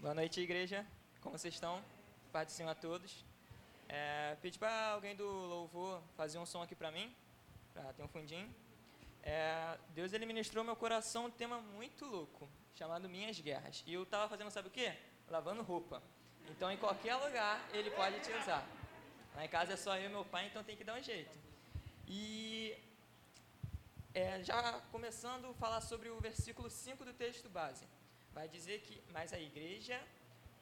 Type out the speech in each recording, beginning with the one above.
Boa noite, igreja. Como vocês estão? Paz a todos. É, pedi para alguém do louvor fazer um som aqui para mim, para ter um fundinho. É, Deus ele ministrou meu coração um tema muito louco, chamado Minhas Guerras. E eu estava fazendo, sabe o quê? Lavando roupa. Então, em qualquer lugar, ele pode te usar. Lá em casa é só eu e meu pai, então tem que dar um jeito. E é, já começando a falar sobre o versículo 5 do texto base. Vai dizer que, mas a igreja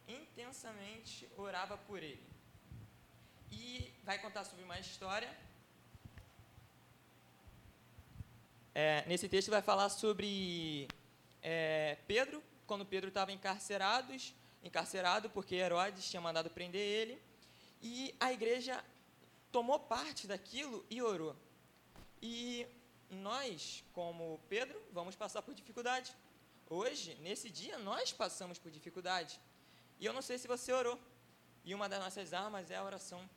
intensamente orava por ele. E vai contar sobre uma história. É, nesse texto vai falar sobre é, Pedro, quando Pedro estava encarcerado, encarcerado porque Herodes tinha mandado prender ele, e a igreja tomou parte daquilo e orou. E nós, como Pedro, vamos passar por dificuldade. Hoje, nesse dia, nós passamos por dificuldade. E eu não sei se você orou. E uma das nossas armas é a oração.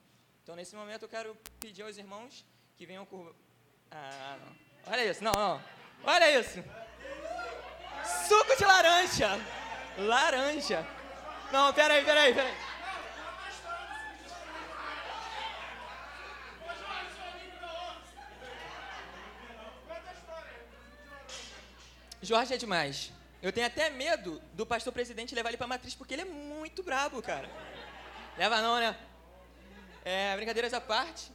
Então, nesse momento, eu quero pedir aos irmãos que venham com. Ah, não. Olha isso, não, não. Olha isso. Suco de laranja. Laranja. Não, peraí, peraí, peraí. Jorge é demais. Eu tenho até medo do pastor presidente levar ele pra matriz, porque ele é muito brabo, cara. Leva não, né? É, brincadeiras à parte,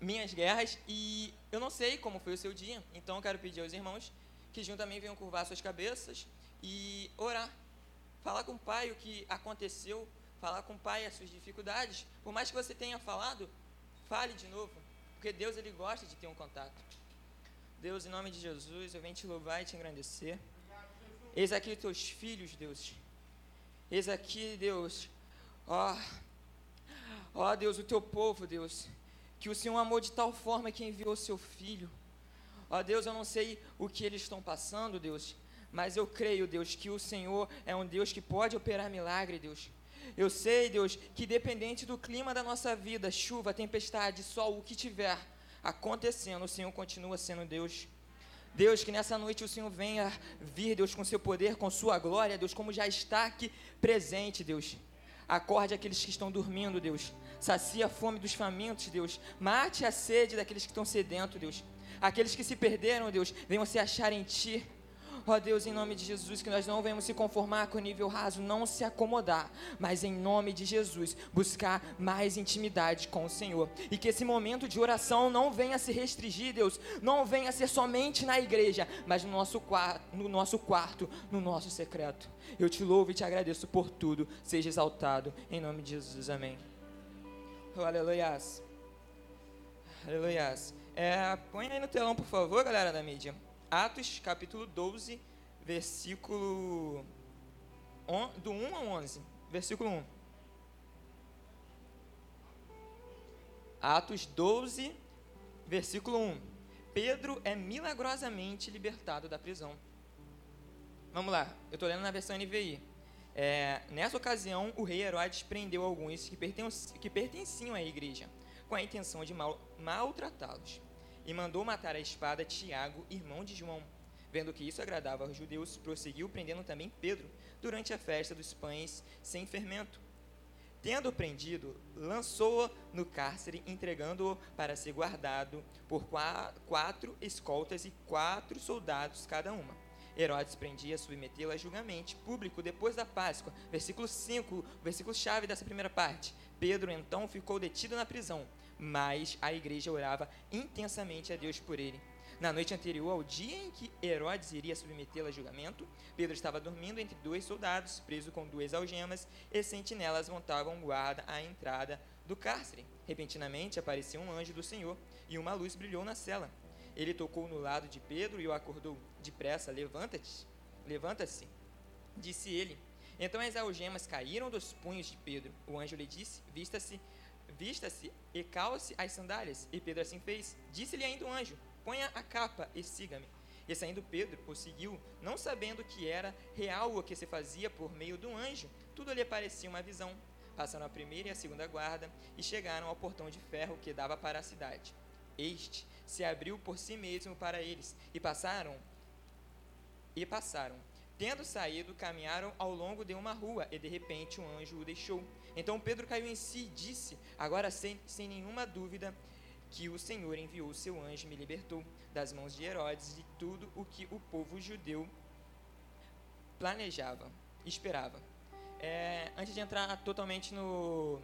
minhas guerras, e eu não sei como foi o seu dia, então eu quero pedir aos irmãos que juntamente venham curvar suas cabeças e orar. Falar com o pai o que aconteceu, falar com o pai as suas dificuldades. Por mais que você tenha falado, fale de novo, porque Deus ele gosta de ter um contato. Deus, em nome de Jesus, eu venho te louvar e te engrandecer. Eis aqui teus filhos, Deus. Eis aqui, Deus. Ó, ó Deus, o teu povo, Deus. Que o Senhor amou de tal forma que enviou o seu filho. Ó Deus, eu não sei o que eles estão passando, Deus. Mas eu creio, Deus, que o Senhor é um Deus que pode operar milagre, Deus. Eu sei, Deus, que dependente do clima da nossa vida, chuva, tempestade, sol, o que tiver acontecendo, o Senhor continua sendo Deus. Deus, que nessa noite o Senhor venha vir, Deus, com seu poder, com sua glória, Deus, como já está aqui presente, Deus. Acorde aqueles que estão dormindo, Deus. Sacia a fome dos famintos, Deus. Mate a sede daqueles que estão sedentos, Deus. Aqueles que se perderam, Deus, venham se achar em Ti. Ó Deus, em nome de Jesus, que nós não venhamos se conformar com o nível raso, não se acomodar, mas em nome de Jesus, buscar mais intimidade com o Senhor. E que esse momento de oração não venha se restringir, Deus, não venha ser somente na igreja, mas no nosso, quarto, no nosso quarto, no nosso secreto. Eu te louvo e te agradeço por tudo. Seja exaltado, em nome de Jesus. Amém. Oh, aleluias. Aleluias. É, põe aí no telão, por favor, galera da mídia. Atos capítulo 12, versículo on, do 1 ao 11. Versículo 1. Atos 12, versículo 1. Pedro é milagrosamente libertado da prisão. Vamos lá, eu estou lendo na versão NVI. É, nessa ocasião, o rei Herodes prendeu alguns que, que pertenciam à igreja, com a intenção de mal, maltratá-los e mandou matar a espada Tiago, irmão de João. Vendo que isso agradava aos judeus, prosseguiu prendendo também Pedro durante a festa dos pães sem fermento. Tendo prendido, lançou-o no cárcere, entregando-o para ser guardado por quatro escoltas e quatro soldados cada uma. Herodes prendia submetê-lo a julgamento público depois da Páscoa. Versículo 5, versículo chave dessa primeira parte. Pedro então ficou detido na prisão, mas a igreja orava intensamente a Deus por ele. Na noite anterior ao dia em que Herodes iria submetê-lo a julgamento, Pedro estava dormindo entre dois soldados, preso com duas algemas, e sentinelas montavam guarda à entrada do cárcere. Repentinamente apareceu um anjo do Senhor, e uma luz brilhou na cela. Ele tocou no lado de Pedro e o acordou. Depressa, levanta-te, levanta-se, disse ele. Então as algemas caíram dos punhos de Pedro. O anjo lhe disse: Vista-se Vista-se e calce as sandálias. E Pedro assim fez. Disse-lhe ainda o anjo: Ponha a capa e siga-me. E saindo Pedro, o seguiu, não sabendo que era real o que se fazia por meio do anjo. Tudo lhe parecia uma visão. Passaram a primeira e a segunda guarda e chegaram ao portão de ferro que dava para a cidade. Este se abriu por si mesmo para eles e passaram e passaram. Tendo saído, caminharam ao longo de uma rua, e de repente um anjo o deixou. Então Pedro caiu em si e disse: Agora, sem, sem nenhuma dúvida, que o Senhor enviou seu anjo e me libertou das mãos de Herodes de tudo o que o povo judeu planejava, esperava. É, antes de entrar totalmente no,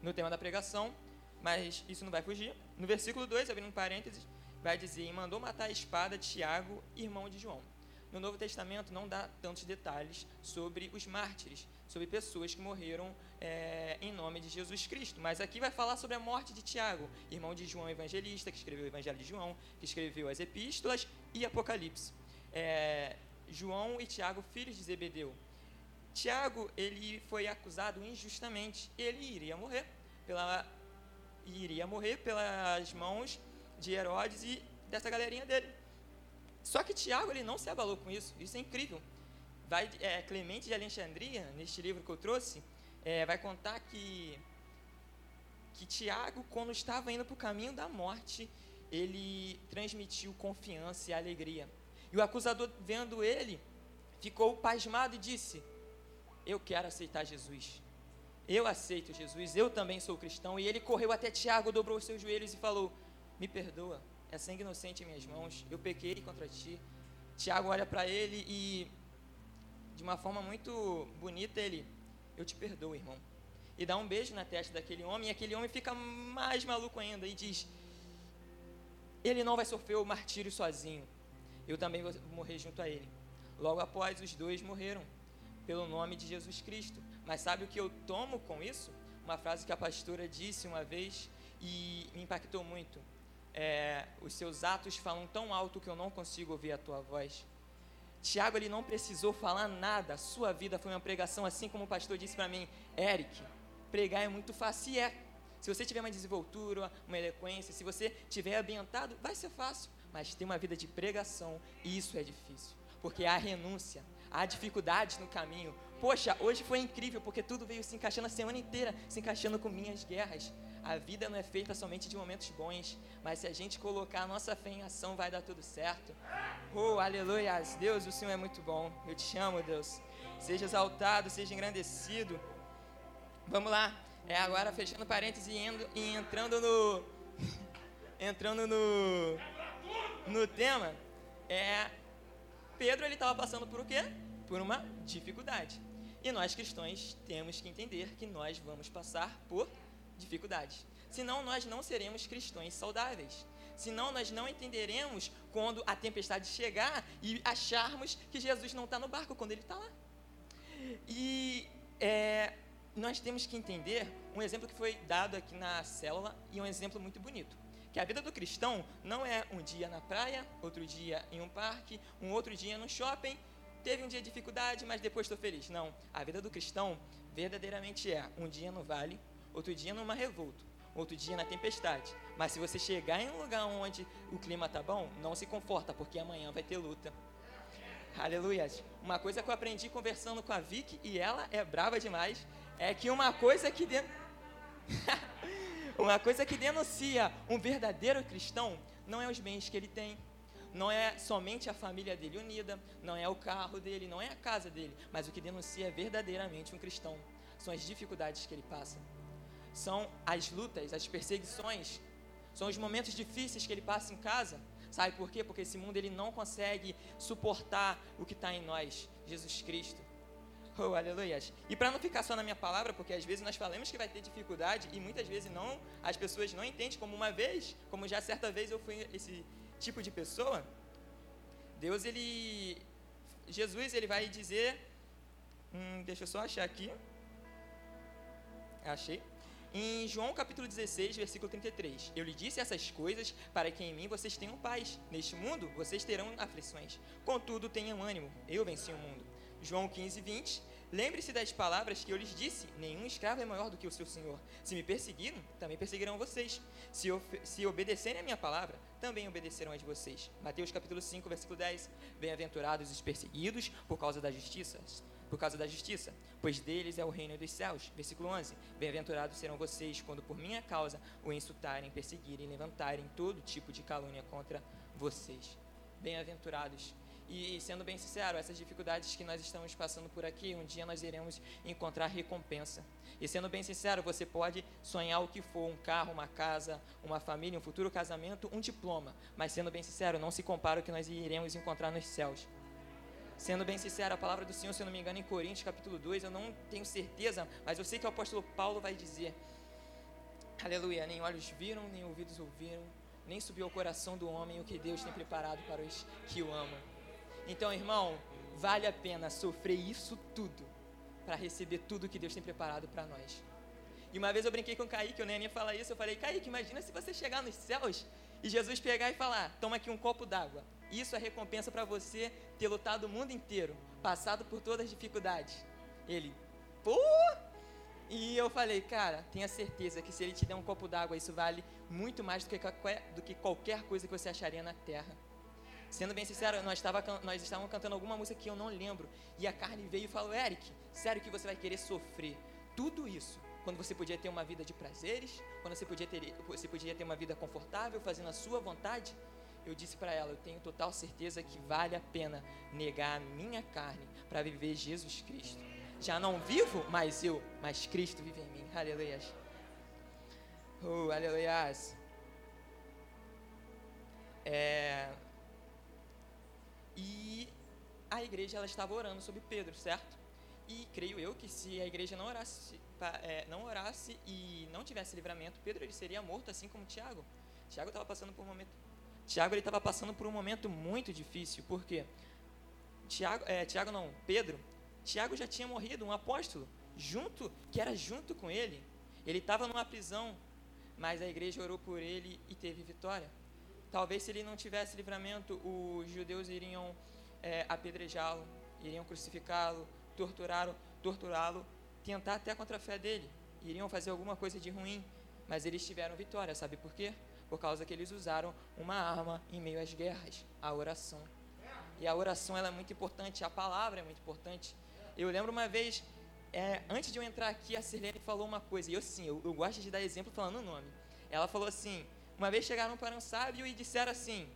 no tema da pregação, mas isso não vai fugir. No versículo 2, abrindo um parênteses, vai dizer: E mandou matar a espada Tiago, irmão de João. No Novo Testamento não dá tantos detalhes sobre os mártires, sobre pessoas que morreram é, em nome de Jesus Cristo. Mas aqui vai falar sobre a morte de Tiago, irmão de João Evangelista, que escreveu o Evangelho de João, que escreveu as Epístolas e Apocalipse. É, João e Tiago, filhos de Zebedeu. Tiago, ele foi acusado injustamente. Ele iria morrer pela iria morrer pelas mãos de Herodes e dessa galerinha dele. Só que Tiago ele não se abalou com isso. Isso é incrível. Vai, é, Clemente de Alexandria, neste livro que eu trouxe, é, vai contar que que Tiago, quando estava indo para o caminho da morte, ele transmitiu confiança e alegria. E o acusador, vendo ele, ficou pasmado e disse: Eu quero aceitar Jesus. Eu aceito Jesus, eu também sou cristão. E ele correu até Tiago, dobrou os seus joelhos e falou: Me perdoa, é sangue inocente em minhas mãos, eu pequei contra ti. Tiago olha para ele e, de uma forma muito bonita, ele: Eu te perdoo, irmão. E dá um beijo na testa daquele homem, e aquele homem fica mais maluco ainda e diz: Ele não vai sofrer o martírio sozinho, eu também vou morrer junto a ele. Logo após, os dois morreram, pelo nome de Jesus Cristo. Mas sabe o que eu tomo com isso? Uma frase que a pastora disse uma vez e me impactou muito é, os seus atos falam tão alto que eu não consigo ouvir a tua voz. Tiago, ele não precisou falar nada, a sua vida foi uma pregação, assim como o pastor disse para mim, Eric, pregar é muito fácil, e é. Se você tiver uma desenvoltura, uma eloquência, se você tiver ambientado, vai ser fácil. Mas ter uma vida de pregação, isso é difícil. Porque há renúncia, há dificuldades no caminho. Poxa, hoje foi incrível, porque tudo veio se encaixando a semana inteira, se encaixando com minhas guerras. A vida não é feita somente de momentos bons, mas se a gente colocar a nossa fé em ação, vai dar tudo certo. Oh, aleluia! Deus, o Senhor é muito bom. Eu te amo, Deus. Seja exaltado, seja engrandecido. Vamos lá. É agora fechando parênteses e, indo, e entrando no entrando no no tema, é Pedro ele estava passando por o quê? Por uma dificuldade. E nós cristãos temos que entender que nós vamos passar por dificuldades. Senão nós não seremos cristãos saudáveis. Senão nós não entenderemos quando a tempestade chegar e acharmos que Jesus não está no barco quando ele está lá. E é, nós temos que entender um exemplo que foi dado aqui na célula e um exemplo muito bonito. Que a vida do cristão não é um dia na praia, outro dia em um parque, um outro dia no shopping. Teve um dia de dificuldade, mas depois estou feliz. Não. A vida do cristão verdadeiramente é um dia no vale, outro dia numa revolta, outro dia na tempestade. Mas se você chegar em um lugar onde o clima tá bom, não se conforta, porque amanhã vai ter luta. Aleluia. Uma coisa que eu aprendi conversando com a Vicky, e ela é brava demais, é que uma coisa que den... uma coisa que denuncia um verdadeiro cristão não é os bens que ele tem, não é somente a família dele unida, não é o carro dele, não é a casa dele, mas o que denuncia verdadeiramente um cristão são as dificuldades que ele passa são as lutas, as perseguições, são os momentos difíceis que ele passa em casa. Sabe por quê? Porque esse mundo ele não consegue suportar o que está em nós, Jesus Cristo. Oh, aleluia. E para não ficar só na minha palavra, porque às vezes nós falamos que vai ter dificuldade e muitas vezes não, as pessoas não entendem como uma vez, como já certa vez eu fui esse tipo de pessoa. Deus ele Jesus ele vai dizer, hum, deixa eu só achar aqui. Achei. Em João capítulo 16, versículo 33, eu lhe disse essas coisas para que em mim vocês tenham paz. Neste mundo vocês terão aflições. Contudo, tenham ânimo, eu venci o mundo. João 15, 20, lembre-se das palavras que eu lhes disse: nenhum escravo é maior do que o seu senhor. Se me perseguiram, também perseguirão vocês. Se, se obedecerem a minha palavra, também obedecerão a de vocês. Mateus capítulo 5, versículo 10, bem-aventurados os perseguidos por causa da justiça por causa da justiça, pois deles é o reino dos céus. Versículo 11: Bem-aventurados serão vocês quando por minha causa o insultarem, perseguirem, levantarem todo tipo de calúnia contra vocês. Bem-aventurados. E sendo bem sincero, essas dificuldades que nós estamos passando por aqui, um dia nós iremos encontrar recompensa. E sendo bem sincero, você pode sonhar o que for, um carro, uma casa, uma família, um futuro casamento, um diploma. Mas sendo bem sincero, não se compara o que nós iremos encontrar nos céus. Sendo bem sincero, a palavra do Senhor, se eu não me engano, em Coríntios capítulo 2, eu não tenho certeza, mas eu sei que o apóstolo Paulo vai dizer, aleluia, nem olhos viram, nem ouvidos ouviram, nem subiu ao coração do homem o que Deus tem preparado para os que o amam. Então, irmão, vale a pena sofrer isso tudo para receber tudo que Deus tem preparado para nós. E uma vez eu brinquei com o Kaique, eu nem ia falar isso, eu falei, Kaique, imagina se você chegar nos céus e Jesus pegar e falar, toma aqui um copo d'água. Isso é recompensa para você ter lutado o mundo inteiro, passado por todas as dificuldades. Ele, pô! E eu falei, cara, tenha certeza que se ele te der um copo d'água, isso vale muito mais do que, qualquer, do que qualquer coisa que você acharia na terra. Sendo bem sincero, nós, estava, nós estávamos cantando alguma música que eu não lembro. E a carne veio e falou: Eric, sério que você vai querer sofrer tudo isso quando você podia ter uma vida de prazeres, quando você podia ter, você podia ter uma vida confortável, fazendo a sua vontade? Eu disse para ela: Eu tenho total certeza que vale a pena negar a minha carne para viver Jesus Cristo. Já não vivo mais eu, mas Cristo vive em mim. Aleluia. Oh, aleluia. É, e a igreja ela estava orando sobre Pedro, certo? E creio eu que se a igreja não orasse, é, não orasse e não tivesse livramento, Pedro ele seria morto assim como Tiago. Tiago estava passando por um momento. Tiago estava passando por um momento muito difícil, porque Tiago, é, Tiago não, Pedro, Tiago já tinha morrido, um apóstolo, junto, que era junto com ele. Ele estava numa prisão, mas a igreja orou por ele e teve vitória. Talvez se ele não tivesse livramento, os judeus iriam é, apedrejá-lo, iriam crucificá-lo, torturá-lo, torturá-lo, tentar até contra a fé dele. Iriam fazer alguma coisa de ruim, mas eles tiveram vitória. Sabe por quê? Por causa que eles usaram uma arma em meio às guerras, a oração. E a oração ela é muito importante, a palavra é muito importante. Eu lembro uma vez, é, antes de eu entrar aqui, a Sirlene falou uma coisa, e eu sim, eu, eu gosto de dar exemplo falando o nome. Ela falou assim: uma vez chegaram para um sábio e disseram assim: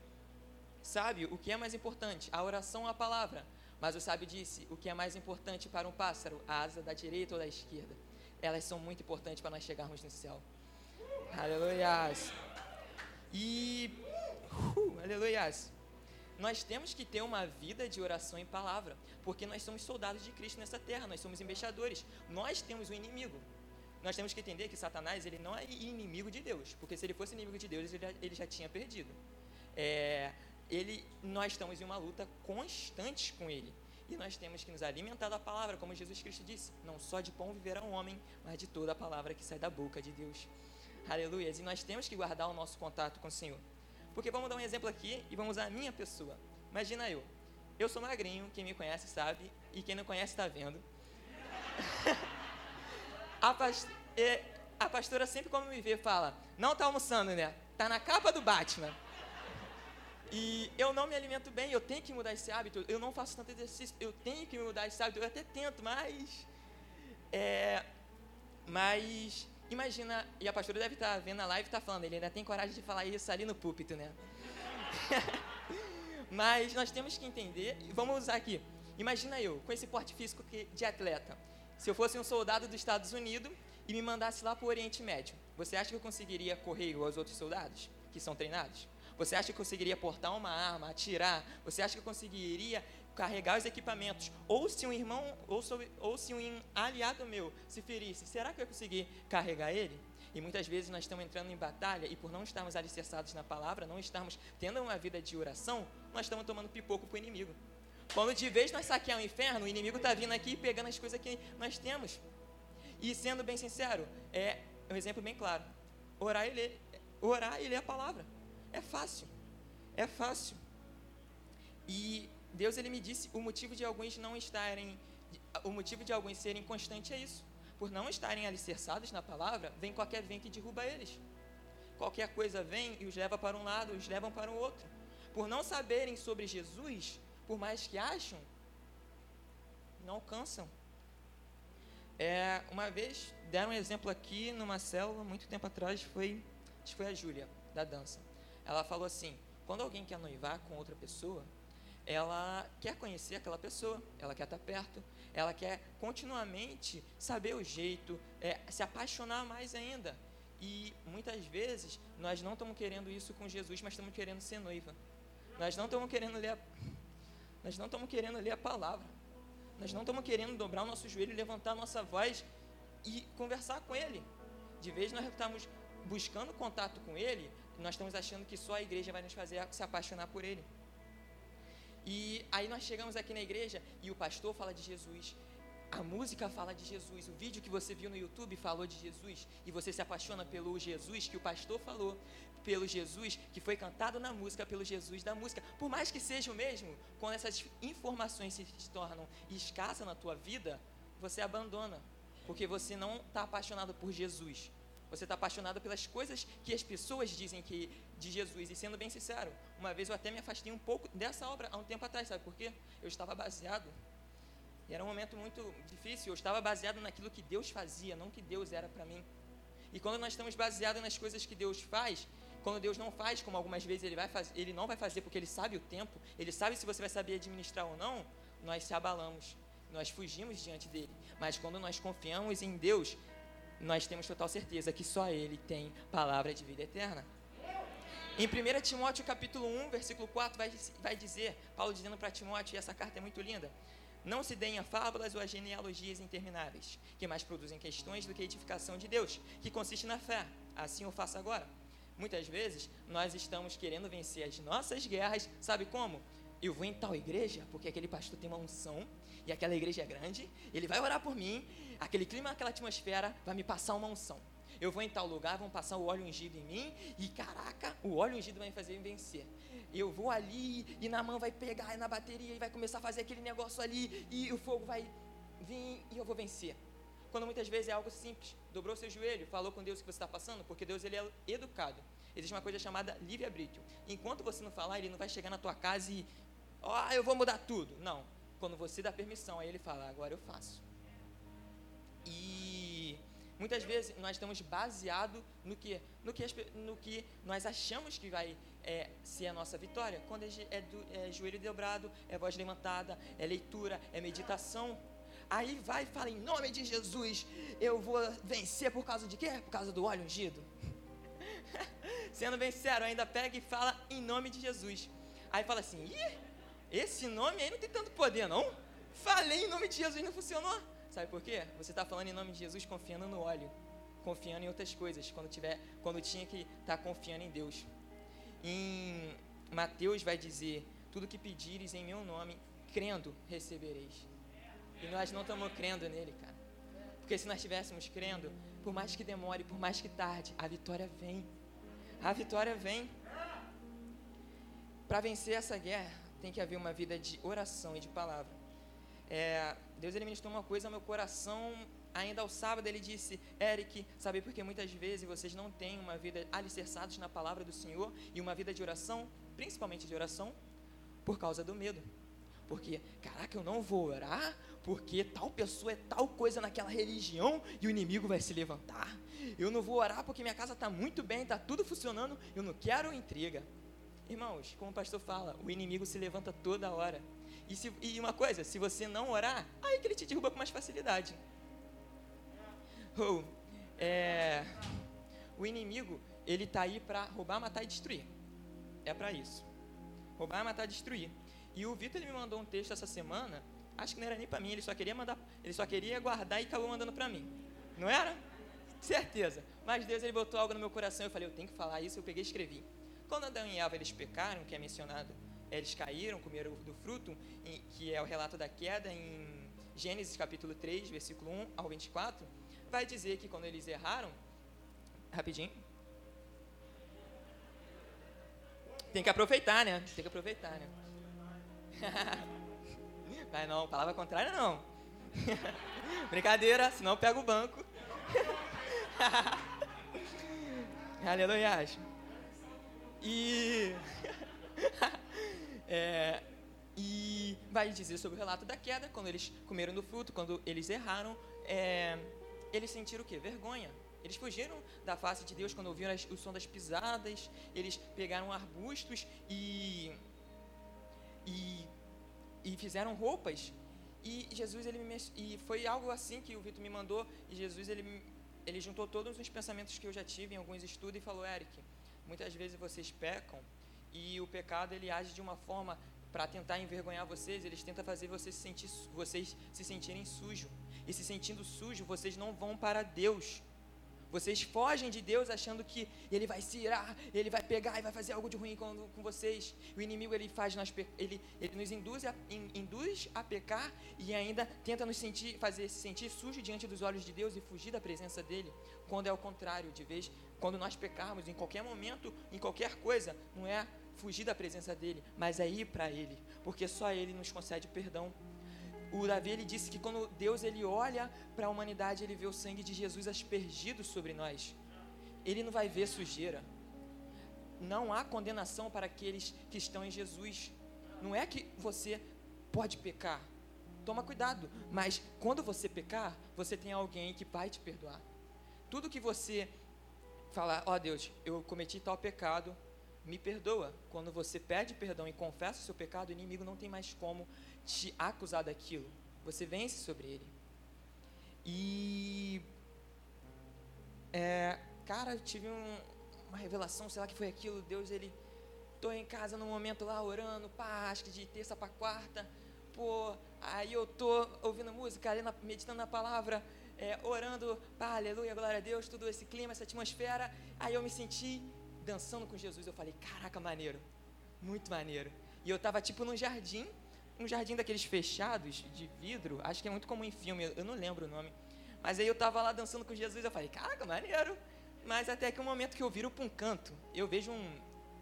Sábio, o que é mais importante? A oração ou a palavra? Mas o sábio disse: O que é mais importante para um pássaro? A asa da direita ou da esquerda? Elas são muito importantes para nós chegarmos no céu. Aleluias. E. Uh, aleluias. Nós temos que ter uma vida de oração e palavra, porque nós somos soldados de Cristo nessa terra, nós somos embaixadores. Nós temos o um inimigo nós temos que entender que Satanás ele não é inimigo de Deus, porque se ele fosse inimigo de Deus, ele já, ele já tinha perdido. É, ele, nós estamos em uma luta constante com ele. E nós temos que nos alimentar da palavra, como Jesus Cristo disse: não só de pão viverá um homem, mas de toda a palavra que sai da boca de Deus. Aleluia. E nós temos que guardar o nosso contato com o Senhor. Porque vamos dar um exemplo aqui e vamos usar a minha pessoa. Imagina eu. Eu sou magrinho, quem me conhece sabe, e quem não conhece está vendo. A, past... a pastora sempre quando me vê fala, não tá almoçando, né? Tá na capa do Batman. E eu não me alimento bem, eu tenho que mudar esse hábito. Eu não faço tanto exercício, eu tenho que mudar esse hábito. Eu até tento, mas. É, mas. Imagina, e a pastora deve estar tá vendo a live e está falando, ele ainda tem coragem de falar isso ali no púlpito, né? mas nós temos que entender, e vamos usar aqui. Imagina eu, com esse porte físico de atleta. Se eu fosse um soldado dos Estados Unidos e me mandasse lá para o Oriente Médio, você acha que eu conseguiria correr igual aos outros soldados que são treinados? Você acha que eu conseguiria portar uma arma, atirar? Você acha que eu conseguiria carregar os equipamentos? Ou se um irmão, ou, ou se um aliado meu se ferisse, será que eu conseguir carregar ele? E muitas vezes nós estamos entrando em batalha e por não estarmos alicerçados na palavra, não estarmos tendo uma vida de oração, nós estamos tomando pipoco para o inimigo. Quando de vez nós saquear o inferno, o inimigo está vindo aqui pegando as coisas que nós temos. E sendo bem sincero, é um exemplo bem claro. Orar e ler, orar e ler a palavra. É fácil. É fácil. E Deus ele me disse o motivo de alguns não estarem, o motivo de alguns serem constantes é isso. Por não estarem alicerçados na palavra, vem qualquer vento e derruba eles. Qualquer coisa vem e os leva para um lado, os levam para o outro. Por não saberem sobre Jesus, por mais que acham, não alcançam. É, uma vez deram um exemplo aqui numa célula, muito tempo atrás, foi, foi a Júlia, da dança. Ela falou assim: quando alguém quer noivar com outra pessoa, ela quer conhecer aquela pessoa, ela quer estar perto, ela quer continuamente saber o jeito, é, se apaixonar mais ainda. E muitas vezes nós não estamos querendo isso com Jesus, mas estamos querendo ser noiva. Nós não estamos querendo ler a, nós não estamos querendo ler a palavra. Nós não estamos querendo dobrar o nosso joelho, levantar a nossa voz e conversar com Ele. De vez nós estamos buscando contato com Ele, nós estamos achando que só a igreja vai nos fazer se apaixonar por Ele. E aí nós chegamos aqui na igreja e o pastor fala de Jesus, a música fala de Jesus, o vídeo que você viu no YouTube falou de Jesus e você se apaixona pelo Jesus que o pastor falou, pelo Jesus que foi cantado na música, pelo Jesus da música. Por mais que seja o mesmo, quando essas informações se tornam escassas na tua vida, você abandona, porque você não está apaixonado por Jesus. Você está apaixonado pelas coisas que as pessoas dizem que de Jesus. E sendo bem sincero, uma vez eu até me afastei um pouco dessa obra há um tempo atrás, sabe por quê? Eu estava baseado e era um momento muito difícil. Eu estava baseado naquilo que Deus fazia, não que Deus era para mim. E quando nós estamos baseados nas coisas que Deus faz, quando Deus não faz, como algumas vezes ele vai ele não vai fazer porque ele sabe o tempo, ele sabe se você vai saber administrar ou não, nós se abalamos, nós fugimos diante dele. Mas quando nós confiamos em Deus, nós temos total certeza que só ele tem palavra de vida eterna. Em 1 Timóteo capítulo 1, versículo 4, vai, vai dizer, Paulo dizendo para Timóteo, e essa carta é muito linda, não se deem a fábulas ou a genealogias intermináveis, que mais produzem questões do que a edificação de Deus, que consiste na fé. Assim eu faço agora. Muitas vezes nós estamos querendo vencer as nossas guerras, sabe como? Eu vou em tal igreja porque aquele pastor tem uma unção e aquela igreja é grande, ele vai orar por mim, aquele clima, aquela atmosfera vai me passar uma unção. Eu vou em tal lugar, vão passar o óleo ungido em mim e caraca, o óleo ungido vai me fazer vencer eu vou ali e na mão vai pegar na bateria e vai começar a fazer aquele negócio ali e o fogo vai vir e eu vou vencer. Quando muitas vezes é algo simples, dobrou seu joelho, falou com Deus o que você está passando, porque Deus ele é educado. Existe uma coisa chamada livre-arbítrio. Enquanto você não falar, ele não vai chegar na tua casa e, ó, oh, eu vou mudar tudo. Não. Quando você dá permissão, aí ele fala, agora eu faço. E muitas vezes nós estamos baseados no que, no que, no que nós achamos que vai é, se é a nossa vitória. Quando é, é, do, é joelho dobrado, é voz levantada, é leitura, é meditação. Aí vai e fala, em nome de Jesus, eu vou vencer por causa de quê? Por causa do óleo ungido. Sendo bem sério, ainda pega e fala em nome de Jesus. Aí fala assim, Ih, esse nome aí não tem tanto poder, não? Falei em nome de Jesus não funcionou. Sabe por quê? Você está falando em nome de Jesus confiando no óleo, confiando em outras coisas, quando, tiver, quando tinha que estar tá confiando em Deus. Em Mateus vai dizer: Tudo que pedires em meu nome, crendo, recebereis. E nós não estamos crendo nele, cara. Porque se nós estivéssemos crendo, por mais que demore, por mais que tarde, a vitória vem. A vitória vem. Para vencer essa guerra, tem que haver uma vida de oração e de palavra. É, Deus ele ministrou uma coisa ao meu coração ainda ao sábado ele disse: Eric, sabe porque muitas vezes vocês não têm uma vida alicerçados na palavra do Senhor e uma vida de oração, principalmente de oração, por causa do medo. Porque, caraca, eu não vou orar porque tal pessoa é tal coisa naquela religião e o inimigo vai se levantar. Eu não vou orar porque minha casa está muito bem, está tudo funcionando, eu não quero intriga. Irmãos, como o pastor fala, o inimigo se levanta toda hora. E, se, e uma coisa, se você não orar, aí que ele te derruba com mais facilidade. Oh, é, o inimigo, ele está aí para roubar, matar e destruir. É para isso. Roubar, matar e destruir. E o Vitor ele me mandou um texto essa semana, acho que não era nem para mim, ele só queria mandar, ele só queria guardar e acabou mandando para mim. Não era? Certeza. Mas Deus ele botou algo no meu coração, eu falei, eu tenho que falar isso, eu peguei e escrevi. Quando Adão e Eva eles pecaram, que é mencionado, eles caíram, comeram do fruto, que é o relato da queda em Gênesis capítulo 3, versículo 1 ao 24, vai dizer que quando eles erraram, rapidinho, tem que aproveitar, né? Tem que aproveitar, né? Vai não, palavra contrária não. Brincadeira, senão pega o banco. Aleluia. E, é, e vai dizer sobre o relato da queda, quando eles comeram do fruto, quando eles erraram, é, eles sentiram o quê? Vergonha. Eles fugiram da face de Deus quando ouviram as, o som das pisadas, eles pegaram arbustos e, e e fizeram roupas. E Jesus, ele me, e foi algo assim que o Vitor me mandou, e Jesus, ele, ele juntou todos os pensamentos que eu já tive em alguns estudos e falou, Eric, muitas vezes vocês pecam, e o pecado, ele age de uma forma para tentar envergonhar vocês, eles tentam fazer vocês se, sentir, vocês se sentirem sujos. E se sentindo sujo, vocês não vão para Deus. Vocês fogem de Deus achando que Ele vai se irar, Ele vai pegar e vai fazer algo de ruim com, com vocês. O inimigo ele faz nós, ele, ele nos induz a, in, induz a pecar e ainda tenta nos sentir, fazer se sentir sujo diante dos olhos de Deus e fugir da presença dele. Quando é o contrário, de vez, quando nós pecarmos em qualquer momento, em qualquer coisa, não é fugir da presença dele, mas é ir para ele, porque só ele nos concede perdão o Davi ele disse que quando Deus ele olha para a humanidade, ele vê o sangue de Jesus aspergido sobre nós. Ele não vai ver sujeira. Não há condenação para aqueles que estão em Jesus. Não é que você pode pecar. Toma cuidado, mas quando você pecar, você tem alguém que vai te perdoar. Tudo que você falar, ó oh, Deus, eu cometi tal pecado, me perdoa. Quando você pede perdão e confessa o seu pecado, o inimigo não tem mais como te acusar daquilo. Você vence sobre ele. E. É, cara, eu tive um, uma revelação, sei lá que foi aquilo. Deus, ele. Tô em casa no momento lá orando, pá, acho que de terça para quarta. Pô, aí eu tô ouvindo música, ali na, meditando na palavra, é, orando, pá, aleluia, glória a Deus, tudo esse clima, essa atmosfera. Aí eu me senti dançando com Jesus. Eu falei, caraca, maneiro, muito maneiro. E eu tava tipo num jardim, um jardim daqueles fechados de vidro, acho que é muito comum em filme, eu não lembro o nome. Mas aí eu tava lá dançando com Jesus, eu falei, caraca, maneiro. Mas até que um momento que eu viro para um canto, eu vejo um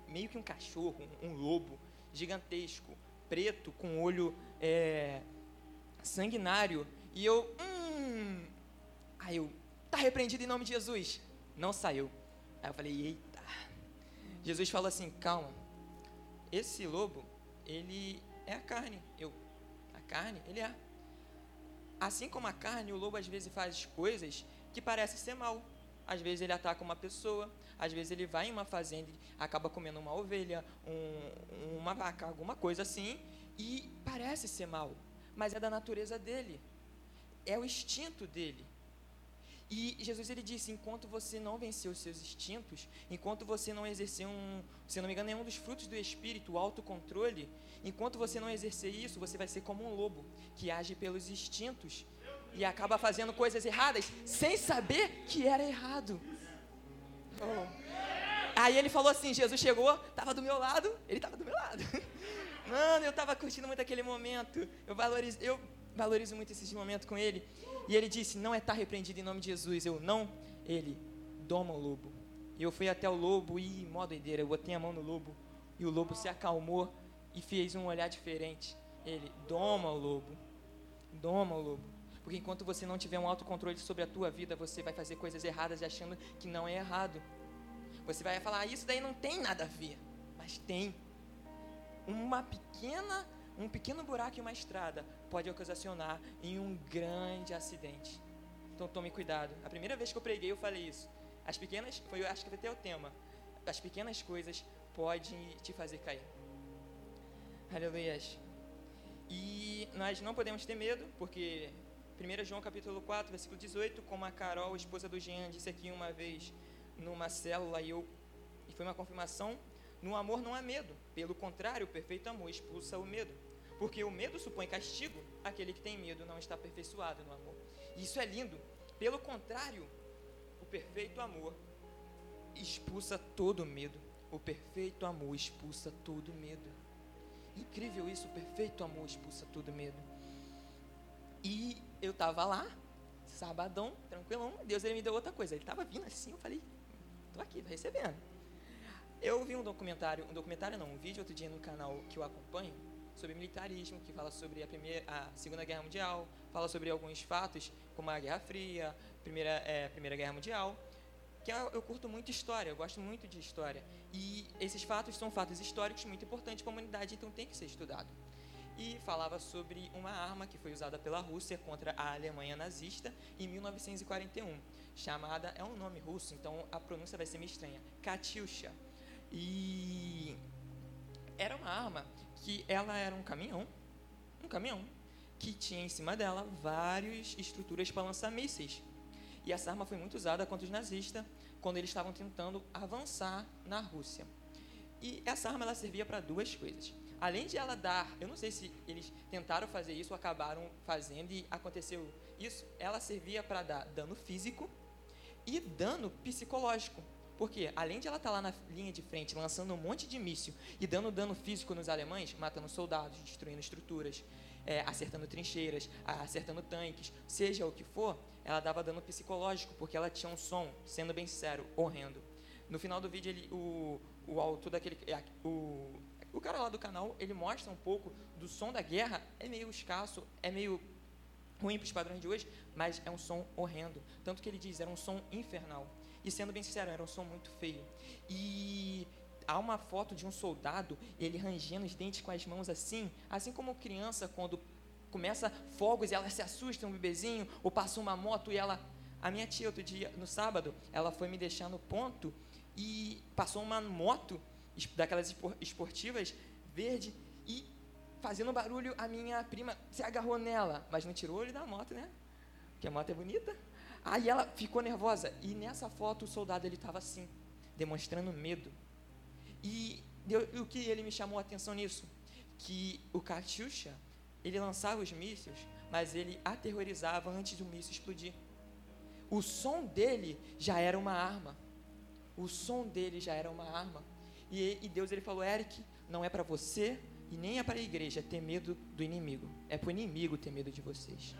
meio que um cachorro, um, um lobo gigantesco, preto, com olho é, sanguinário. E eu, hum. Aí eu, tá repreendido em nome de Jesus. Não saiu. Aí eu falei, eita. Jesus falou assim, calma. Esse lobo, ele é a carne. Eu, a carne, ele é. Assim como a carne, o lobo às vezes faz coisas que parecem ser mal. Às vezes ele ataca uma pessoa, às vezes ele vai em uma fazenda e acaba comendo uma ovelha, um, uma vaca, alguma coisa assim, e parece ser mal, mas é da natureza dele, é o instinto dele. E Jesus ele disse: enquanto você não vencer os seus instintos, enquanto você não exercer um, se não me engano, nenhum dos frutos do espírito, o autocontrole, enquanto você não exercer isso, você vai ser como um lobo que age pelos instintos e acaba fazendo coisas erradas sem saber que era errado. Oh. Aí ele falou assim: Jesus chegou, estava do meu lado, ele estava do meu lado. Mano, eu estava curtindo muito aquele momento. Eu valorizo, eu valorizo muito esse momento com ele. E ele disse: Não é estar tá repreendido em nome de Jesus. Eu não. Ele, doma o lobo. E eu fui até o lobo e, mó doideira, eu botei a mão no lobo. E o lobo se acalmou e fez um olhar diferente. Ele, doma o lobo. Doma o lobo. Porque enquanto você não tiver um autocontrole sobre a tua vida, você vai fazer coisas erradas achando que não é errado. Você vai falar, ah, isso daí não tem nada a ver. Mas tem. Uma pequena um pequeno buraco em uma estrada pode ocasionar em um grande acidente. Então tome cuidado. A primeira vez que eu preguei eu falei isso. As pequenas, foi, acho que até o tema. As pequenas coisas podem te fazer cair. Aleluia. E nós não podemos ter medo, porque 1 João capítulo 4, versículo 18, como a Carol, esposa do Jean, disse aqui uma vez numa célula e eu e foi uma confirmação, no amor não há medo. Pelo contrário, o perfeito amor expulsa o medo. Porque o medo supõe castigo, aquele que tem medo não está aperfeiçoado no amor. E isso é lindo. Pelo contrário, o perfeito amor expulsa todo medo. O perfeito amor expulsa todo medo. Incrível isso, o perfeito amor expulsa todo medo. E eu estava lá, sabadão, tranquilão, Deus ele me deu outra coisa. Ele estava vindo assim, eu falei, estou aqui, tô recebendo. Eu vi um documentário, um documentário não, um vídeo outro dia no canal que eu acompanho, sobre militarismo, que fala sobre a, primeira, a Segunda Guerra Mundial, fala sobre alguns fatos, como a Guerra Fria, Primeira, é, primeira Guerra Mundial, que eu, eu, curto muito história, eu gosto muito de história. E esses fatos são fatos históricos muito importantes para a humanidade, então tem que ser estudado. E falava sobre uma arma que foi usada pela Rússia contra a Alemanha nazista em 1941, chamada, é um nome russo, então a pronúncia vai ser meio estranha, Katyusha. E era uma arma que ela era um caminhão um caminhão que tinha em cima dela várias estruturas para lançar mísseis. E essa arma foi muito usada contra os nazistas quando eles estavam tentando avançar na Rússia. E essa arma ela servia para duas coisas. Além de ela dar, eu não sei se eles tentaram fazer isso ou acabaram fazendo e aconteceu isso, ela servia para dar dano físico e dano psicológico. Porque, além de ela estar tá lá na linha de frente, lançando um monte de míssil e dando dano físico nos alemães, matando soldados, destruindo estruturas, é, acertando trincheiras, acertando tanques, seja o que for, ela dava dano psicológico, porque ela tinha um som, sendo bem sincero, horrendo. No final do vídeo, ele, o, o autor daquele. É, o, o cara lá do canal, ele mostra um pouco do som da guerra, é meio escasso, é meio ruim para os padrões de hoje, mas é um som horrendo. Tanto que ele diz, era um som infernal. E sendo bem sincero, era um som muito feio. E há uma foto de um soldado, ele rangendo os dentes com as mãos assim, assim como criança quando começa fogos e ela se assusta, um bebezinho, ou passa uma moto e ela... A minha tia, outro dia, no sábado, ela foi me deixar no ponto e passou uma moto, daquelas esportivas, verde, e fazendo barulho, a minha prima se agarrou nela, mas não tirou o olho da moto, né? Porque a moto é bonita. Aí ela ficou nervosa. E nessa foto o soldado ele estava assim, demonstrando medo. E o que ele me chamou a atenção nisso? Que o Katyusha, ele lançava os mísseis, mas ele aterrorizava antes do míssil explodir. O som dele já era uma arma. O som dele já era uma arma. E, e Deus ele falou, Eric, não é para você e nem é para a igreja ter medo do inimigo. É para o inimigo ter medo de vocês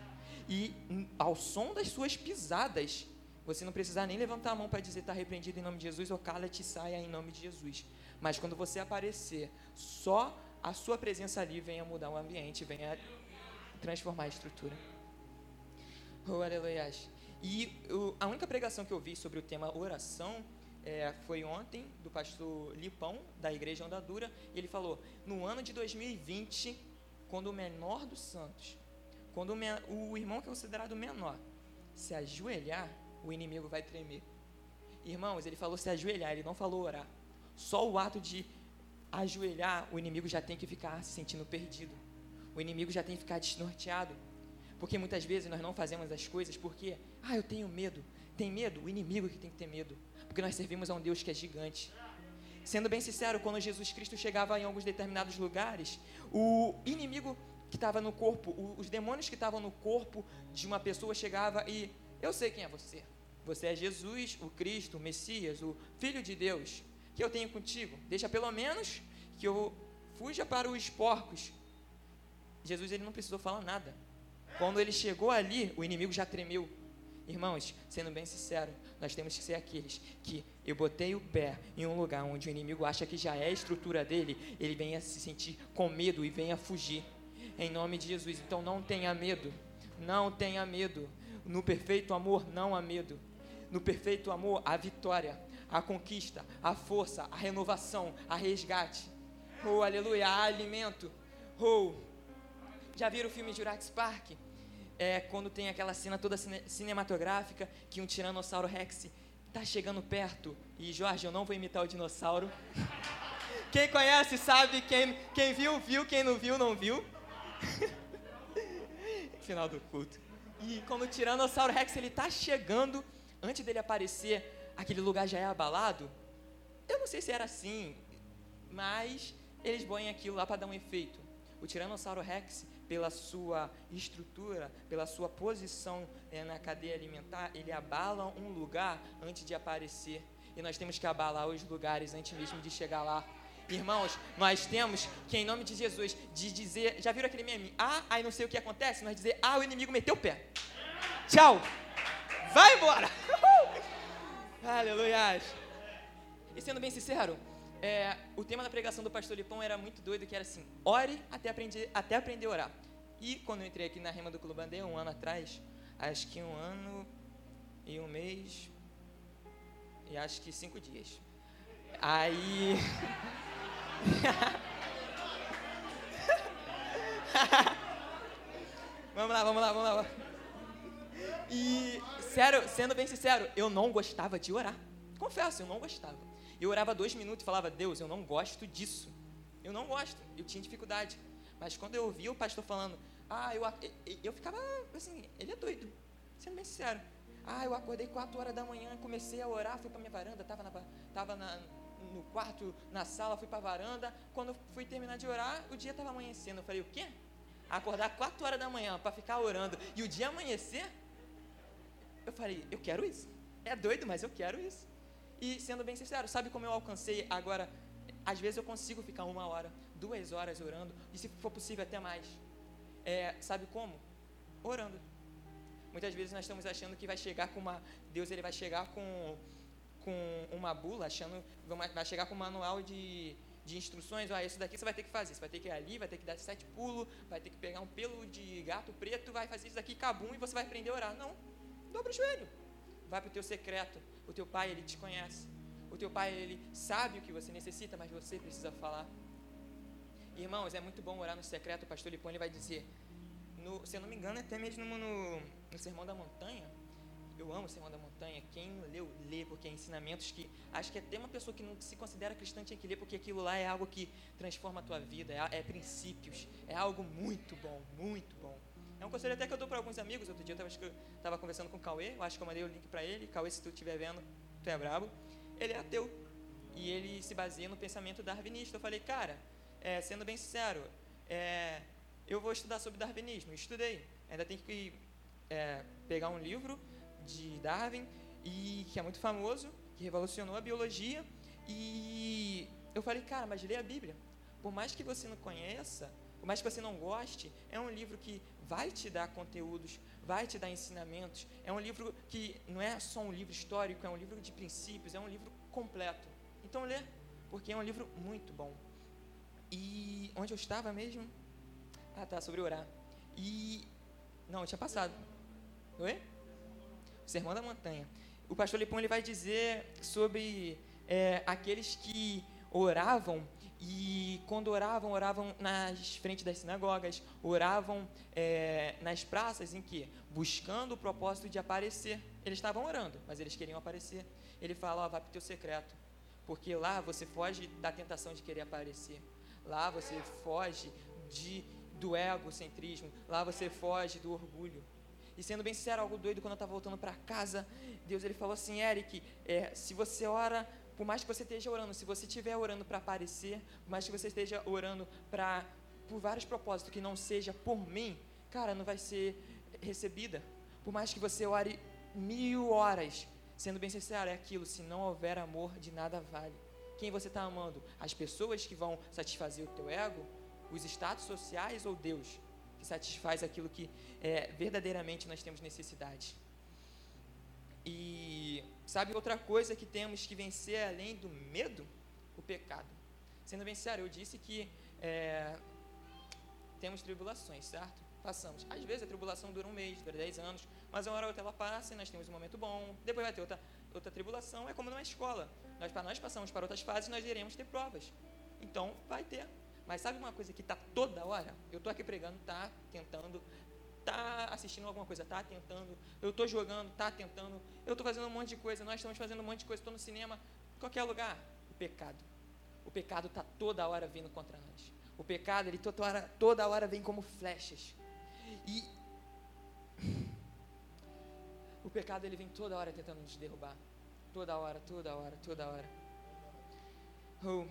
e ao som das suas pisadas, você não precisar nem levantar a mão para dizer está repreendido em nome de Jesus ou cala-te e saia em nome de Jesus. Mas quando você aparecer, só a sua presença ali venha mudar o ambiente, venha transformar a estrutura. Oh, aleluia. E o, a única pregação que eu vi sobre o tema oração é, foi ontem, do pastor Lipão, da Igreja Andadura. E ele falou: no ano de 2020, quando o menor dos santos quando o, irmão que é considerado menor se ajoelhar, o inimigo vai tremer. Irmãos, ele falou se ajoelhar, ele não falou orar. Só o ato de ajoelhar, o inimigo já tem que ficar se sentindo perdido. O inimigo já tem que ficar desnorteado. Porque muitas vezes nós não fazemos as coisas porque, ah, eu tenho medo. Tem medo? O inimigo que tem que ter medo. Porque nós servimos a um Deus que é gigante. Sendo bem sincero, quando Jesus Cristo chegava em alguns determinados lugares, o inimigo que estava no corpo, os demônios que estavam no corpo de uma pessoa chegava e eu sei quem é você. Você é Jesus, o Cristo, o Messias, o Filho de Deus, que eu tenho contigo. Deixa pelo menos que eu fuja para os porcos. Jesus ele não precisou falar nada. Quando ele chegou ali, o inimigo já tremeu. Irmãos, sendo bem sincero, nós temos que ser aqueles que eu botei o pé em um lugar onde o inimigo acha que já é a estrutura dele, ele venha se sentir com medo e venha fugir em nome de Jesus. Então não tenha medo, não tenha medo. No perfeito amor, não há medo. No perfeito amor, a vitória, a conquista, a força, a renovação, a resgate. Oh, aleluia, há alimento. Oh, já viram o filme Jurassic Park? É quando tem aquela cena toda cine cinematográfica que um tiranossauro Rex está chegando perto. E Jorge, eu não vou imitar o dinossauro. Quem conhece sabe, quem, quem viu, viu, quem não viu, não viu. Final do culto. E quando o Tiranossauro Rex ele tá chegando, antes dele aparecer, aquele lugar já é abalado. Eu não sei se era assim, mas eles põem aquilo lá para dar um efeito. O Tiranossauro Rex, pela sua estrutura, pela sua posição é, na cadeia alimentar, ele abala um lugar antes de aparecer. E nós temos que abalar os lugares antes mesmo de chegar lá. Irmãos, nós temos que, em nome de Jesus, de dizer. Já viram aquele meme? Ah, aí não sei o que acontece? Nós dizer, ah, o inimigo meteu o pé. Tchau. Vai embora. Aleluia. E sendo bem sincero, é, o tema da pregação do pastor Lipão era muito doido, que era assim, ore até aprender, até aprender a orar. E quando eu entrei aqui na Rima do Clube Andei, um ano atrás, acho que um ano e um mês, e acho que cinco dias. Aí... vamos lá, vamos lá, vamos lá. E, sério, sendo bem sincero, eu não gostava de orar. Confesso, eu não gostava. Eu orava dois minutos e falava, Deus, eu não gosto disso. Eu não gosto, eu tinha dificuldade. Mas quando eu ouvia o pastor falando, ah, eu, eu ficava assim, ele é doido, sendo bem sincero. Ah, eu acordei 4 horas da manhã, comecei a orar, fui para minha varanda, estava na, tava na, no quarto, na sala, fui para a varanda. Quando fui terminar de orar, o dia estava amanhecendo. Eu falei, o quê? Acordar 4 horas da manhã para ficar orando e o dia amanhecer? Eu falei, eu quero isso. É doido, mas eu quero isso. E sendo bem sincero, sabe como eu alcancei agora? Às vezes eu consigo ficar uma hora, duas horas orando, e se for possível até mais. É, sabe como? Orando. Muitas vezes nós estamos achando que vai chegar com uma. Deus ele vai chegar com, com uma bula, achando. Vai chegar com um manual de, de instruções. Ah, isso daqui você vai ter que fazer. Você vai ter que ir ali, vai ter que dar sete pulos, vai ter que pegar um pelo de gato preto, vai fazer isso daqui, cabum, e você vai aprender a orar. Não. Dobra o joelho. Vai para o teu secreto. O teu pai, ele te conhece. O teu pai, ele sabe o que você necessita, mas você precisa falar. Irmãos, é muito bom orar no secreto. O pastor Lipão ele vai dizer: no, se eu não me engano, até mesmo no, no Sermão da Montanha, eu amo o Sermão da Montanha. Quem leu, lê, porque é ensinamentos que acho que até uma pessoa que não se considera cristã tinha que ler, porque aquilo lá é algo que transforma a tua vida, é, é princípios, é algo muito bom, muito bom. É um conselho até que eu dou para alguns amigos. Outro dia eu estava conversando com o Cauê, eu acho que eu mandei o link para ele. Cauê, se tu estiver vendo, tu é brabo. Ele é ateu e ele se baseia no pensamento darwinista. Eu falei, cara, é, sendo bem sincero, é, eu vou estudar sobre darwinismo. Estudei. Ainda tem que é, pegar um livro de Darwin, e que é muito famoso, que revolucionou a biologia. E eu falei, cara, mas lê a Bíblia. Por mais que você não conheça, por mais que você não goste, é um livro que vai te dar conteúdos, vai te dar ensinamentos. É um livro que não é só um livro histórico, é um livro de princípios, é um livro completo. Então lê, porque é um livro muito bom. E onde eu estava mesmo? Ah, tá, sobre orar. E. Não, eu tinha passado. Oi? Sermão da Montanha. O pastor Lipão ele vai dizer sobre é, aqueles que oravam e quando oravam, oravam nas frentes das sinagogas, oravam é, nas praças em que? Buscando o propósito de aparecer. Eles estavam orando, mas eles queriam aparecer. Ele fala, ó, vai para o teu secreto, porque lá você foge da tentação de querer aparecer. Lá você foge de do egocentrismo, lá você foge do orgulho. E sendo bem sincero, algo doido, quando eu estava voltando para casa, Deus ele falou assim, Eric, é, se você ora, por mais que você esteja orando, se você estiver orando para aparecer, por mais que você esteja orando para por vários propósitos que não seja por mim, cara, não vai ser recebida. Por mais que você ore mil horas, sendo bem sincero, é aquilo, se não houver amor, de nada vale. Quem você está amando? As pessoas que vão satisfazer o teu ego? os status sociais ou Deus, que satisfaz aquilo que é, verdadeiramente nós temos necessidade. E sabe outra coisa que temos que vencer além do medo? O pecado. Sendo sério, eu disse que é, temos tribulações, certo? Passamos. Às vezes a tribulação dura um mês, dura dez anos, mas uma hora ou outra ela passa e nós temos um momento bom, depois vai ter outra, outra tribulação, é como numa escola. Nós, nós passamos para outras fases, nós iremos ter provas. Então, vai ter. Mas sabe uma coisa que está toda hora? Eu estou aqui pregando, tá tentando, tá assistindo alguma coisa, tá tentando. Eu estou jogando, tá tentando. Eu estou fazendo um monte de coisa. Nós estamos fazendo um monte de coisa. Estou no cinema, qualquer lugar. O pecado. O pecado está toda hora vindo contra nós. O pecado, ele toda hora, toda hora vem como flechas. E o pecado, ele vem toda hora tentando nos derrubar. Toda hora, toda hora, toda hora. Oh.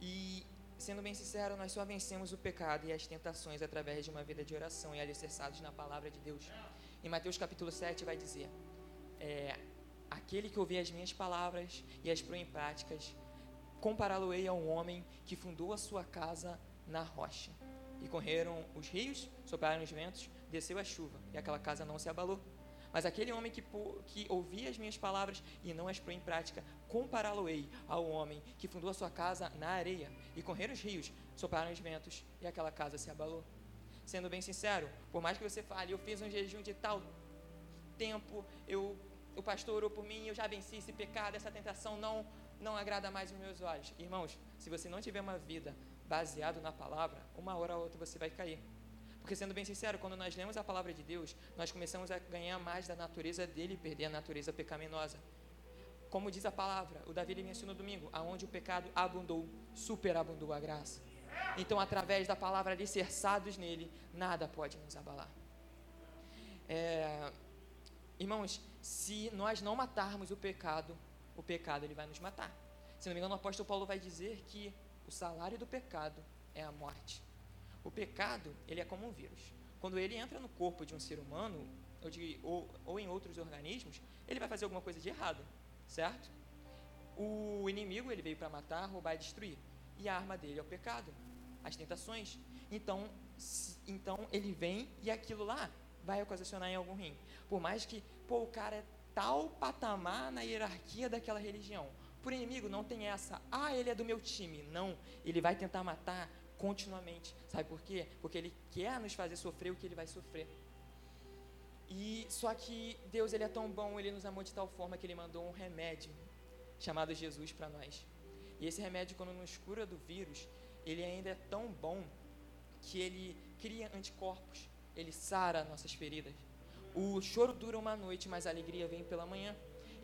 E Sendo bem sincero, nós só vencemos o pecado e as tentações através de uma vida de oração e alicerçados na palavra de Deus. Em Mateus capítulo 7 vai dizer: é, Aquele que ouvir as minhas palavras e as põe em práticas, compará-lo-ei a um homem que fundou a sua casa na rocha. E correram os rios, sopraram os ventos, desceu a chuva, e aquela casa não se abalou. Mas aquele homem que, que ouvia as minhas palavras e não as pôs em prática, compará-lo-ei ao homem que fundou a sua casa na areia, e correram os rios, sopraram os ventos, e aquela casa se abalou. Sendo bem sincero, por mais que você fale, eu fiz um jejum de tal tempo, eu, o pastor orou por mim, eu já venci esse pecado, essa tentação não, não agrada mais os meus olhos. Irmãos, se você não tiver uma vida baseada na palavra, uma hora ou outra você vai cair. Porque, sendo bem sincero, quando nós lemos a palavra de Deus, nós começamos a ganhar mais da natureza dele e perder a natureza pecaminosa. Como diz a palavra, o Davi me ensinou domingo, aonde o pecado abundou, superabundou a graça. Então, através da palavra alicerçados nele, nada pode nos abalar. É, irmãos, se nós não matarmos o pecado, o pecado ele vai nos matar. Se não me engano, o apóstolo Paulo vai dizer que o salário do pecado é a morte. O pecado, ele é como um vírus. Quando ele entra no corpo de um ser humano, ou, de, ou, ou em outros organismos, ele vai fazer alguma coisa de errado, certo? O inimigo, ele veio para matar, roubar e destruir. E a arma dele é o pecado, as tentações. Então, então ele vem e aquilo lá vai ocasionar em algum rim. Por mais que, pô, o cara é tal patamar na hierarquia daquela religião. Por inimigo não tem essa, ah, ele é do meu time. Não, ele vai tentar matar continuamente. Sabe por quê? Porque ele quer nos fazer sofrer o que ele vai sofrer. E só que Deus ele é tão bom, ele nos amou de tal forma que ele mandou um remédio chamado Jesus para nós. E esse remédio quando nos cura do vírus, ele ainda é tão bom que ele cria anticorpos, ele sara nossas feridas. O choro dura uma noite, mas a alegria vem pela manhã.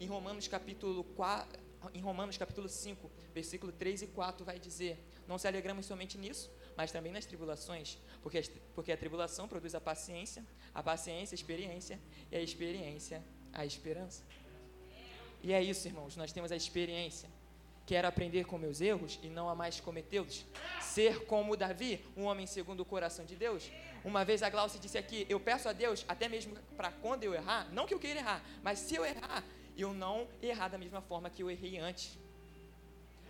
Em Romanos capítulo 4, em Romanos capítulo 5, versículo 3 e 4 vai dizer: Não se alegramos somente nisso, mas também nas tribulações, porque, porque a tribulação produz a paciência, a paciência a experiência, e a experiência a esperança. E é isso, irmãos, nós temos a experiência. Quero aprender com meus erros e não a mais cometê-los. Ser como Davi, um homem segundo o coração de Deus. Uma vez a Glaucia disse aqui: Eu peço a Deus, até mesmo para quando eu errar, não que eu queira errar, mas se eu errar, eu não errar da mesma forma que eu errei antes.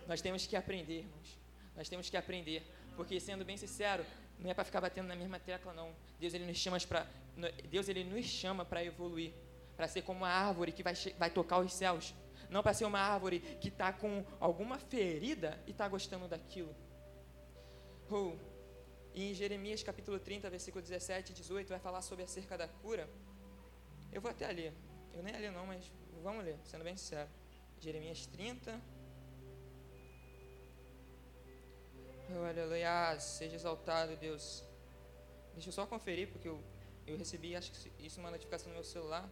Nós temos que aprender, irmãos. Nós temos que aprender. Porque, sendo bem sincero, não é para ficar batendo na mesma tecla, não. Deus ele nos chama para Deus ele nos chama para evoluir, para ser como uma árvore que vai, vai tocar os céus, não para ser uma árvore que está com alguma ferida e está gostando daquilo. Oh, em Jeremias capítulo 30, versículo 17 e 18, vai falar sobre acerca da cura. Eu vou até ali. Eu nem ali não, mas vamos ler, sendo bem sincero. Jeremias 30, Oh, aleluia, seja exaltado, Deus. Deixa eu só conferir, porque eu, eu recebi, acho que isso uma notificação no meu celular.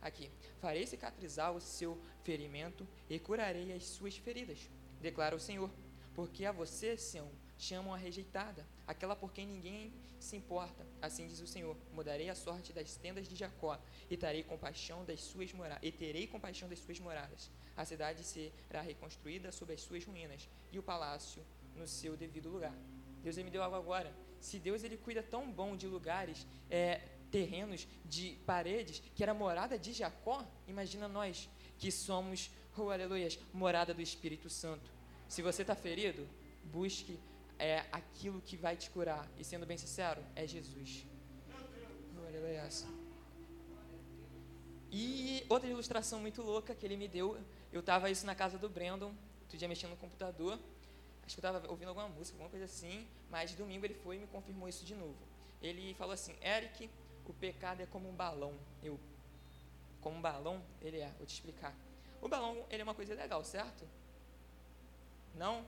Aqui. Farei cicatrizar o seu ferimento e curarei as suas feridas, declara o Senhor. Porque a você, Sião, chamam a rejeitada, aquela por quem ninguém se importa. Assim diz o Senhor: mudarei a sorte das tendas de Jacó e terei compaixão das suas moradas, e terei compaixão das suas moradas. A cidade será reconstruída sob as suas ruínas e o palácio no seu devido lugar. Deus me deu algo agora. Se Deus ele cuida tão bom de lugares, é, terrenos, de paredes, que era morada de Jacó, imagina nós que somos, oh aleluia, morada do Espírito Santo. Se você está ferido, busque é, aquilo que vai te curar. E sendo bem sincero, é Jesus. Aleluia. E outra ilustração muito louca que ele me deu, eu estava isso na casa do Brandon, outro dia mexendo no computador, acho que eu estava ouvindo alguma música, alguma coisa assim, mas domingo ele foi e me confirmou isso de novo. Ele falou assim, Eric, o pecado é como um balão. Eu, como um balão, ele é, vou te explicar. O balão, ele é uma coisa legal, certo? Não?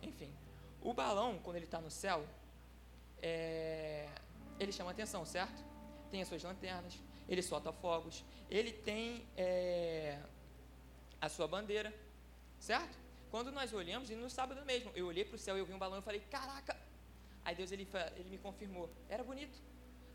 Enfim, o balão, quando ele está no céu, é, ele chama atenção, certo? Tem as suas lanternas, ele solta fogos, ele tem é, a sua bandeira, certo? Quando nós olhamos, e no sábado mesmo, eu olhei para o céu, eu vi um balão e falei, caraca! Aí Deus ele, ele me confirmou, era bonito.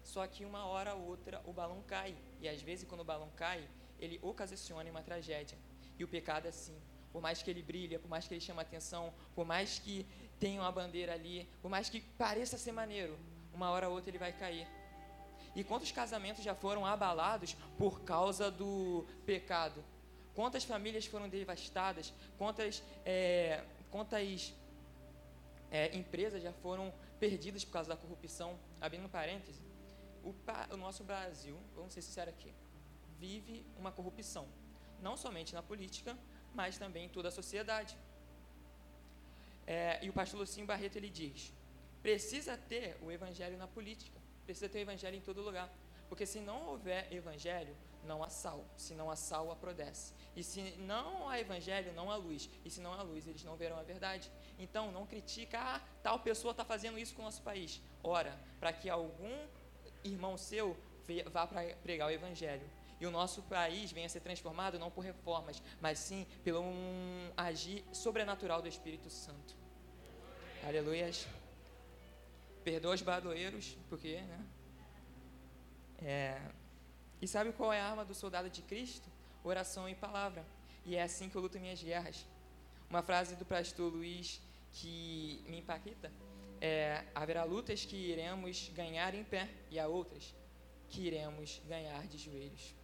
Só que uma hora ou outra o balão cai. E às vezes quando o balão cai, ele ocasiona uma tragédia. E o pecado é assim. Por mais que ele brilhe, por mais que ele chame atenção, por mais que tenha uma bandeira ali, por mais que pareça ser maneiro, uma hora ou outra ele vai cair. E quantos casamentos já foram abalados por causa do pecado? Quantas famílias foram devastadas? Quantas, é, quantas é, empresas já foram perdidas por causa da corrupção? Abrindo parênteses, o, o nosso Brasil, vamos ser sinceros aqui, vive uma corrupção. Não somente na política, mas também em toda a sociedade. É, e o pastor Lucinho Barreto ele diz: precisa ter o evangelho na política, precisa ter o evangelho em todo lugar. Porque se não houver evangelho, não há sal. Se não há sal, aprodece. E se não há evangelho, não há luz. E se não há luz, eles não verão a verdade. Então, não critica, ah, tal pessoa está fazendo isso com o nosso país. Ora, para que algum irmão seu vá para pregar o evangelho. E o nosso país venha a ser transformado não por reformas, mas sim pelo um agir sobrenatural do Espírito Santo. Aleluias. Perdoa os badoeiros, porque, né? É, e sabe qual é a arma do soldado de Cristo? Oração e palavra. E é assim que eu luto minhas guerras. Uma frase do pastor Luiz que me impacta é: haverá lutas que iremos ganhar em pé e há outras que iremos ganhar de joelhos.